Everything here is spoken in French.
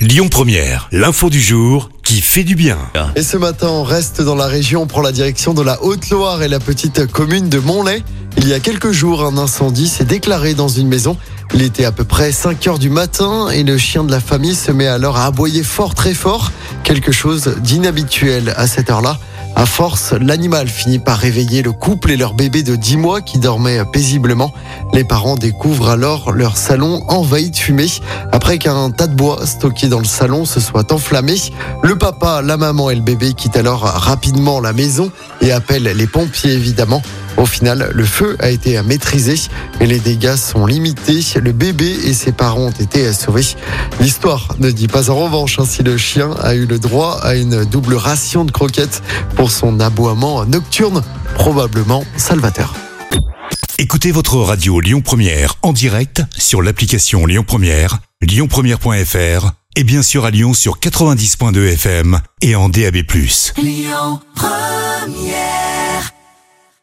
Lyon Première, l'info du jour qui fait du bien. Et ce matin, on reste dans la région, on prend la direction de la Haute-Loire et la petite commune de Montlay. Il y a quelques jours, un incendie s'est déclaré dans une maison. Il était à peu près 5 heures du matin et le chien de la famille se met alors à aboyer fort très fort. Quelque chose d'inhabituel à cette heure-là. À force, l'animal finit par réveiller le couple et leur bébé de 10 mois qui dormait paisiblement. Les parents découvrent alors leur salon envahi de fumée. Après qu'un tas de bois stocké dans le salon se soit enflammé, le papa, la maman et le bébé quittent alors rapidement la maison et appellent les pompiers évidemment. Au final, le feu a été maîtrisé et les dégâts sont limités. Le bébé et ses parents ont été sauvés. L'histoire ne dit pas en revanche hein, si le chien a eu le droit à une double ration de croquettes pour son aboiement nocturne, probablement salvateur. Écoutez votre radio Lyon Première en direct sur l'application Lyon Première, lyonpremière.fr et bien sûr à Lyon sur 90.2 FM et en DAB+. Lyon Première